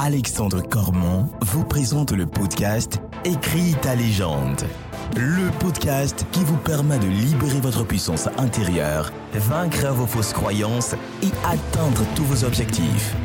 Alexandre Cormon vous présente le podcast Écris ta légende. Le podcast qui vous permet de libérer votre puissance intérieure, vaincre vos fausses croyances et atteindre tous vos objectifs.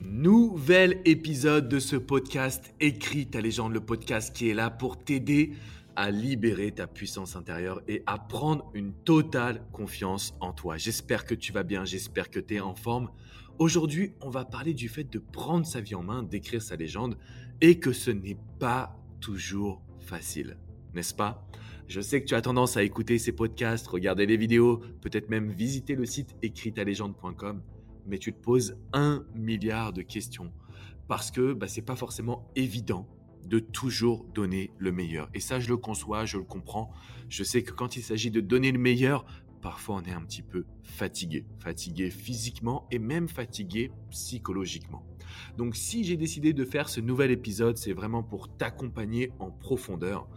Nouvel épisode de ce podcast Écris ta légende, le podcast qui est là pour t'aider à libérer ta puissance intérieure et à prendre une totale confiance en toi. J'espère que tu vas bien, j'espère que tu es en forme. Aujourd'hui, on va parler du fait de prendre sa vie en main, d'écrire sa légende et que ce n'est pas toujours facile, n'est-ce pas? Je sais que tu as tendance à écouter ces podcasts, regarder les vidéos, peut-être même visiter le site écritalégende.com, mais tu te poses un milliard de questions parce que bah, ce n'est pas forcément évident de toujours donner le meilleur. Et ça, je le conçois, je le comprends. Je sais que quand il s'agit de donner le meilleur, parfois on est un petit peu fatigué. Fatigué physiquement et même fatigué psychologiquement. Donc si j'ai décidé de faire ce nouvel épisode, c'est vraiment pour t'accompagner en profondeur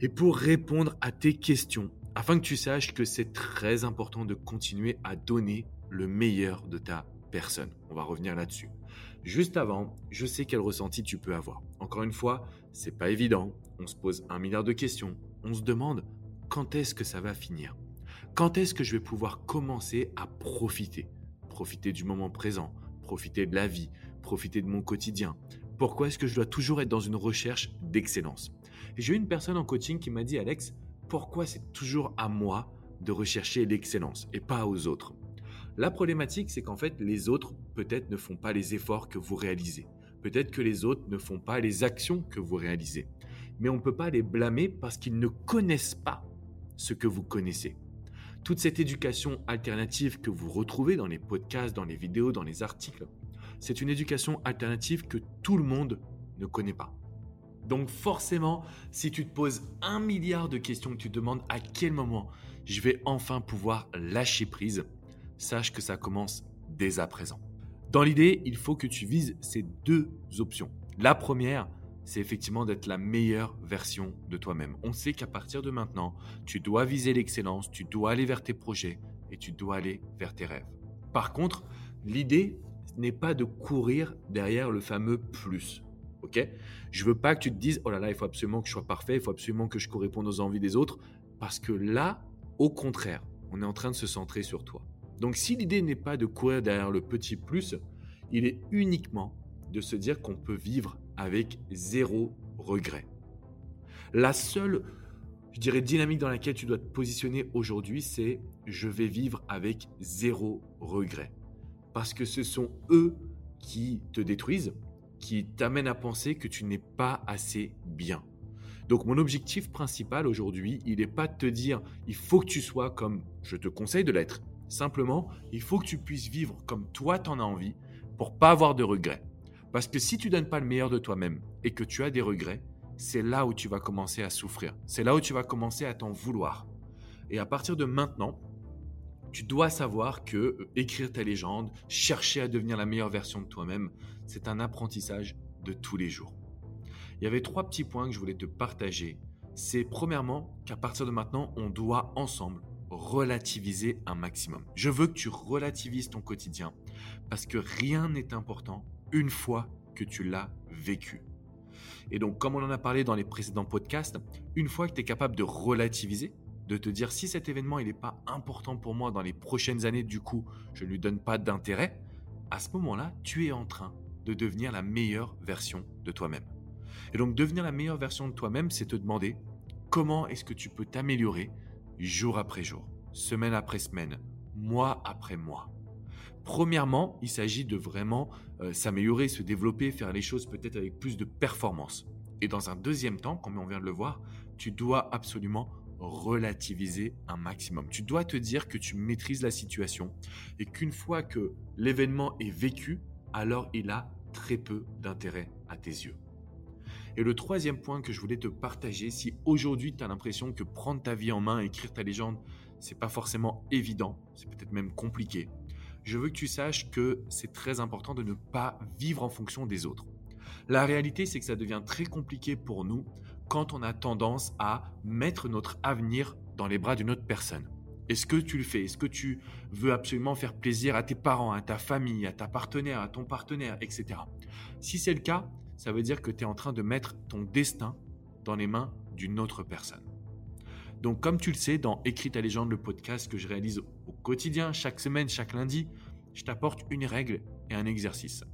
et pour répondre à tes questions, afin que tu saches que c'est très important de continuer à donner le meilleur de ta personne. On va revenir là-dessus. Juste avant, je sais quel ressenti tu peux avoir. Encore une fois, c'est pas évident. On se pose un milliard de questions. On se demande quand est-ce que ça va finir? Quand est-ce que je vais pouvoir commencer à profiter? Profiter du moment présent, profiter de la vie, profiter de mon quotidien. Pourquoi est-ce que je dois toujours être dans une recherche d'excellence? J'ai eu une personne en coaching qui m'a dit Alex, pourquoi c'est toujours à moi de rechercher l'excellence et pas aux autres? La problématique, c'est qu'en fait, les autres peut-être ne font pas les efforts que vous réalisez. Peut-être que les autres ne font pas les actions que vous réalisez. Mais on ne peut pas les blâmer parce qu'ils ne connaissent pas ce que vous connaissez. Toute cette éducation alternative que vous retrouvez dans les podcasts, dans les vidéos, dans les articles, c'est une éducation alternative que tout le monde ne connaît pas. Donc forcément, si tu te poses un milliard de questions, que tu te demandes à quel moment je vais enfin pouvoir lâcher prise, sache que ça commence dès à présent. Dans l'idée, il faut que tu vises ces deux options. La première, c'est effectivement d'être la meilleure version de toi-même. On sait qu'à partir de maintenant, tu dois viser l'excellence, tu dois aller vers tes projets et tu dois aller vers tes rêves. Par contre, l'idée n'est pas de courir derrière le fameux plus. Ok? Je veux pas que tu te dises oh là là, il faut absolument que je sois parfait, il faut absolument que je corresponde aux envies des autres, parce que là, au contraire, on est en train de se centrer sur toi. Donc si l'idée n'est pas de courir derrière le petit plus, il est uniquement de se dire qu'on peut vivre avec zéro regret. La seule, je dirais, dynamique dans laquelle tu dois te positionner aujourd'hui, c'est je vais vivre avec zéro regret. Parce que ce sont eux qui te détruisent, qui t'amènent à penser que tu n'es pas assez bien. Donc mon objectif principal aujourd'hui, il n'est pas de te dire il faut que tu sois comme je te conseille de l'être. Simplement, il faut que tu puisses vivre comme toi t'en as envie pour pas avoir de regrets. Parce que si tu donnes pas le meilleur de toi-même et que tu as des regrets, c'est là où tu vas commencer à souffrir. C'est là où tu vas commencer à t'en vouloir. Et à partir de maintenant, tu dois savoir que euh, écrire ta légende, chercher à devenir la meilleure version de toi-même, c'est un apprentissage de tous les jours. Il y avait trois petits points que je voulais te partager. C'est premièrement qu'à partir de maintenant, on doit ensemble relativiser un maximum. Je veux que tu relativises ton quotidien parce que rien n'est important une fois que tu l'as vécu. Et donc, comme on en a parlé dans les précédents podcasts, une fois que tu es capable de relativiser, de te dire si cet événement il n'est pas important pour moi dans les prochaines années, du coup, je ne lui donne pas d'intérêt, à ce moment-là, tu es en train de devenir la meilleure version de toi-même. Et donc, devenir la meilleure version de toi-même, c'est te demander comment est-ce que tu peux t'améliorer jour après jour, semaine après semaine, mois après mois. Premièrement, il s'agit de vraiment euh, s'améliorer, se développer, faire les choses peut-être avec plus de performance. Et dans un deuxième temps, comme on vient de le voir, tu dois absolument relativiser un maximum. Tu dois te dire que tu maîtrises la situation et qu'une fois que l'événement est vécu, alors il a très peu d'intérêt à tes yeux. Et le troisième point que je voulais te partager, si aujourd'hui tu as l'impression que prendre ta vie en main, écrire ta légende, c'est pas forcément évident, c'est peut-être même compliqué, je veux que tu saches que c'est très important de ne pas vivre en fonction des autres. La réalité, c'est que ça devient très compliqué pour nous quand on a tendance à mettre notre avenir dans les bras d'une autre personne. Est-ce que tu le fais? Est-ce que tu veux absolument faire plaisir à tes parents, à ta famille, à ta partenaire, à ton partenaire, etc. Si c'est le cas, ça veut dire que tu es en train de mettre ton destin dans les mains d'une autre personne. Donc comme tu le sais, dans Écrit ta légende, le podcast que je réalise au quotidien, chaque semaine, chaque lundi, je t'apporte une règle et un exercice.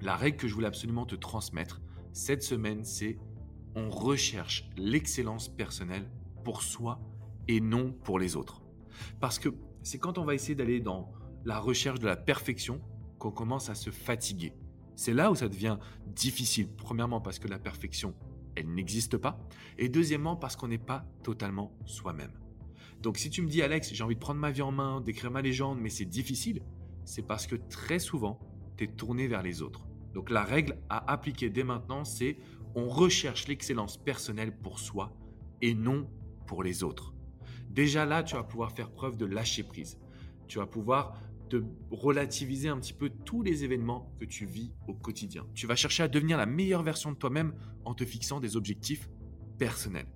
La règle que je voulais absolument te transmettre cette semaine, c'est on recherche l'excellence personnelle pour soi et non pour les autres. Parce que c'est quand on va essayer d'aller dans la recherche de la perfection qu'on commence à se fatiguer. C'est là où ça devient difficile. Premièrement parce que la perfection, elle n'existe pas. Et deuxièmement parce qu'on n'est pas totalement soi-même. Donc si tu me dis Alex, j'ai envie de prendre ma vie en main, d'écrire ma légende, mais c'est difficile, c'est parce que très souvent, tu es tourné vers les autres. Donc la règle à appliquer dès maintenant, c'est on recherche l'excellence personnelle pour soi et non pour les autres. Déjà là, tu vas pouvoir faire preuve de lâcher prise. Tu vas pouvoir te relativiser un petit peu tous les événements que tu vis au quotidien. Tu vas chercher à devenir la meilleure version de toi-même en te fixant des objectifs personnels.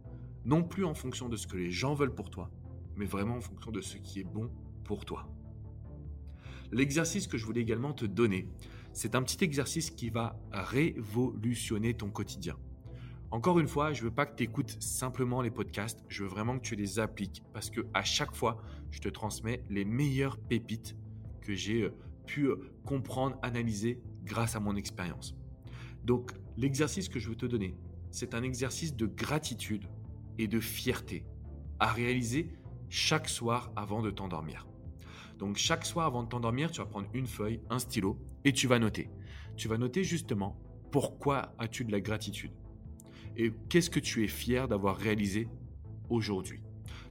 Non plus en fonction de ce que les gens veulent pour toi, mais vraiment en fonction de ce qui est bon pour toi. L'exercice que je voulais également te donner, c'est un petit exercice qui va révolutionner ton quotidien. Encore une fois, je veux pas que tu écoutes simplement les podcasts, je veux vraiment que tu les appliques parce que à chaque fois, je te transmets les meilleures pépites que j'ai euh, pu euh, comprendre, analyser grâce à mon expérience. Donc, l'exercice que je veux te donner, c'est un exercice de gratitude et de fierté à réaliser chaque soir avant de t'endormir. Donc chaque soir avant de t'endormir, tu vas prendre une feuille, un stylo et tu vas noter. Tu vas noter justement pourquoi as-tu de la gratitude et qu'est-ce que tu es fier d'avoir réalisé aujourd'hui.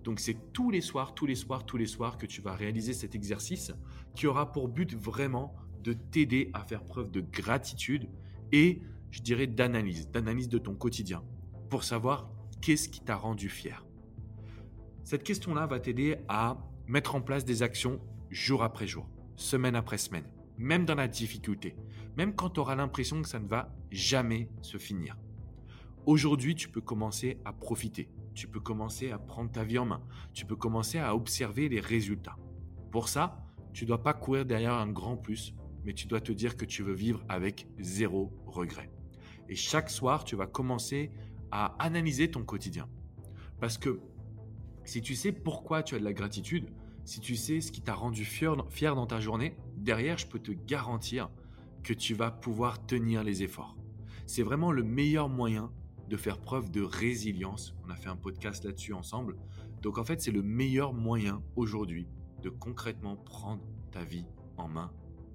Donc c'est tous les soirs, tous les soirs, tous les soirs que tu vas réaliser cet exercice qui aura pour but vraiment de t'aider à faire preuve de gratitude et je dirais d'analyse, d'analyse de ton quotidien pour savoir qu'est-ce qui t'a rendu fier. Cette question-là va t'aider à mettre en place des actions jour après jour, semaine après semaine, même dans la difficulté, même quand tu auras l'impression que ça ne va jamais se finir. Aujourd'hui, tu peux commencer à profiter, tu peux commencer à prendre ta vie en main, tu peux commencer à observer les résultats. Pour ça, tu ne dois pas courir derrière un grand plus, mais tu dois te dire que tu veux vivre avec zéro regret. Et chaque soir, tu vas commencer à analyser ton quotidien. Parce que si tu sais pourquoi tu as de la gratitude, si tu sais ce qui t'a rendu fier, dans ta journée, derrière, je peux te garantir que tu vas pouvoir tenir les efforts. C'est vraiment le meilleur moyen de faire preuve de résilience. On a fait un podcast là-dessus ensemble. Donc en fait, c'est le meilleur moyen aujourd'hui de concrètement prendre ta vie en main,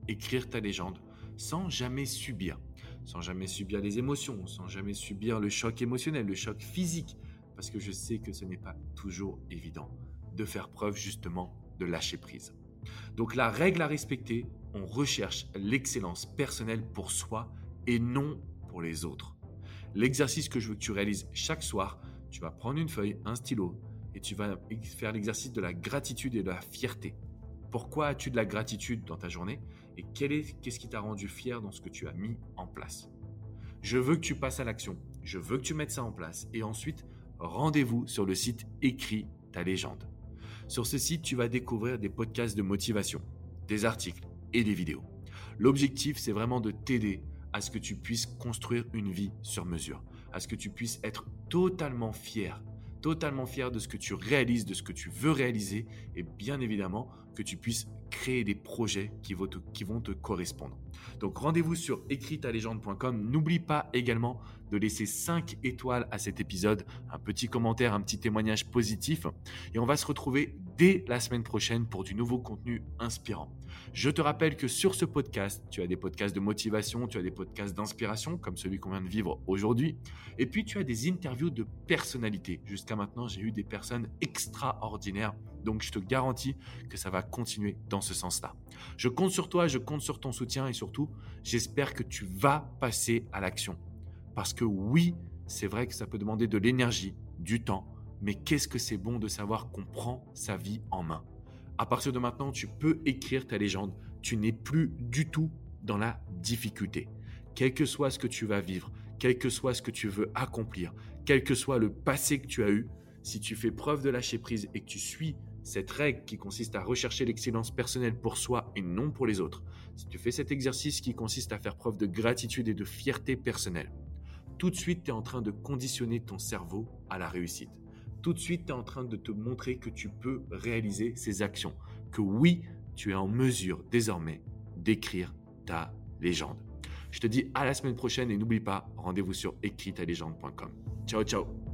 écrire ta légende sans jamais subir, sans jamais subir les émotions, sans jamais subir le choc émotionnel, le choc physique, parce que je sais que ce n'est pas toujours évident de faire preuve justement de lâcher prise. Donc la règle à respecter, on recherche l'excellence personnelle pour soi et non pour les autres. L'exercice que je veux que tu réalises chaque soir, tu vas prendre une feuille, un stylo et tu vas faire l'exercice de la gratitude et de la fierté. Pourquoi as-tu de la gratitude dans ta journée et qu'est-ce qui t'a rendu fier dans ce que tu as mis en place? Je veux que tu passes à l'action, je veux que tu mettes ça en place et ensuite rendez-vous sur le site Écris ta légende. Sur ce site, tu vas découvrir des podcasts de motivation, des articles et des vidéos. L'objectif, c'est vraiment de t'aider à ce que tu puisses construire une vie sur mesure, à ce que tu puisses être totalement fier, totalement fier de ce que tu réalises, de ce que tu veux réaliser et bien évidemment que tu puisses créer des projets qui vont te, correspondre. Donc rendez-vous sur écritalégende.com. N'oublie pas également de laisser 5 étoiles à cet épisode, un petit commentaire, un petit témoignage positif. Et on va se retrouver dès la semaine prochaine pour du nouveau contenu inspirant. Je te rappelle que sur ce podcast, tu as des podcasts de motivation, tu as des podcasts d'inspiration comme celui qu'on vient de vivre aujourd'hui. Et puis tu as des interviews de personnalités. Jusqu'à maintenant, j'ai eu des personnes extraordinaires donc je te garantis que ça va continuer dans ce sens-là. Je compte sur toi, je compte sur ton soutien et surtout, j'espère que tu vas passer à l'action. Parce que oui, c'est vrai que ça peut demander de l'énergie, du temps, mais qu'est-ce que c'est bon de savoir qu'on prend sa vie en main? À partir de maintenant, tu peux écrire ta légende. Tu n'es plus du tout dans la difficulté. Quel que soit ce que tu vas vivre, quel que soit ce que tu veux accomplir, quel que soit le passé que tu as eu, si tu fais preuve de lâcher prise et que tu suis cette règle qui consiste à rechercher l'excellence personnelle pour soi et non pour les autres, si tu fais cet exercice qui consiste à faire preuve de gratitude et de fierté personnelle, tout de suite, tu es en train de conditionner ton cerveau à la réussite. Tout de suite, tu es en train de te montrer que tu peux réaliser ces actions, que oui, tu es en mesure désormais d'écrire ta légende. Je te dis à la semaine prochaine et n'oublie pas, rendez-vous sur écritalégende.com. Ciao, ciao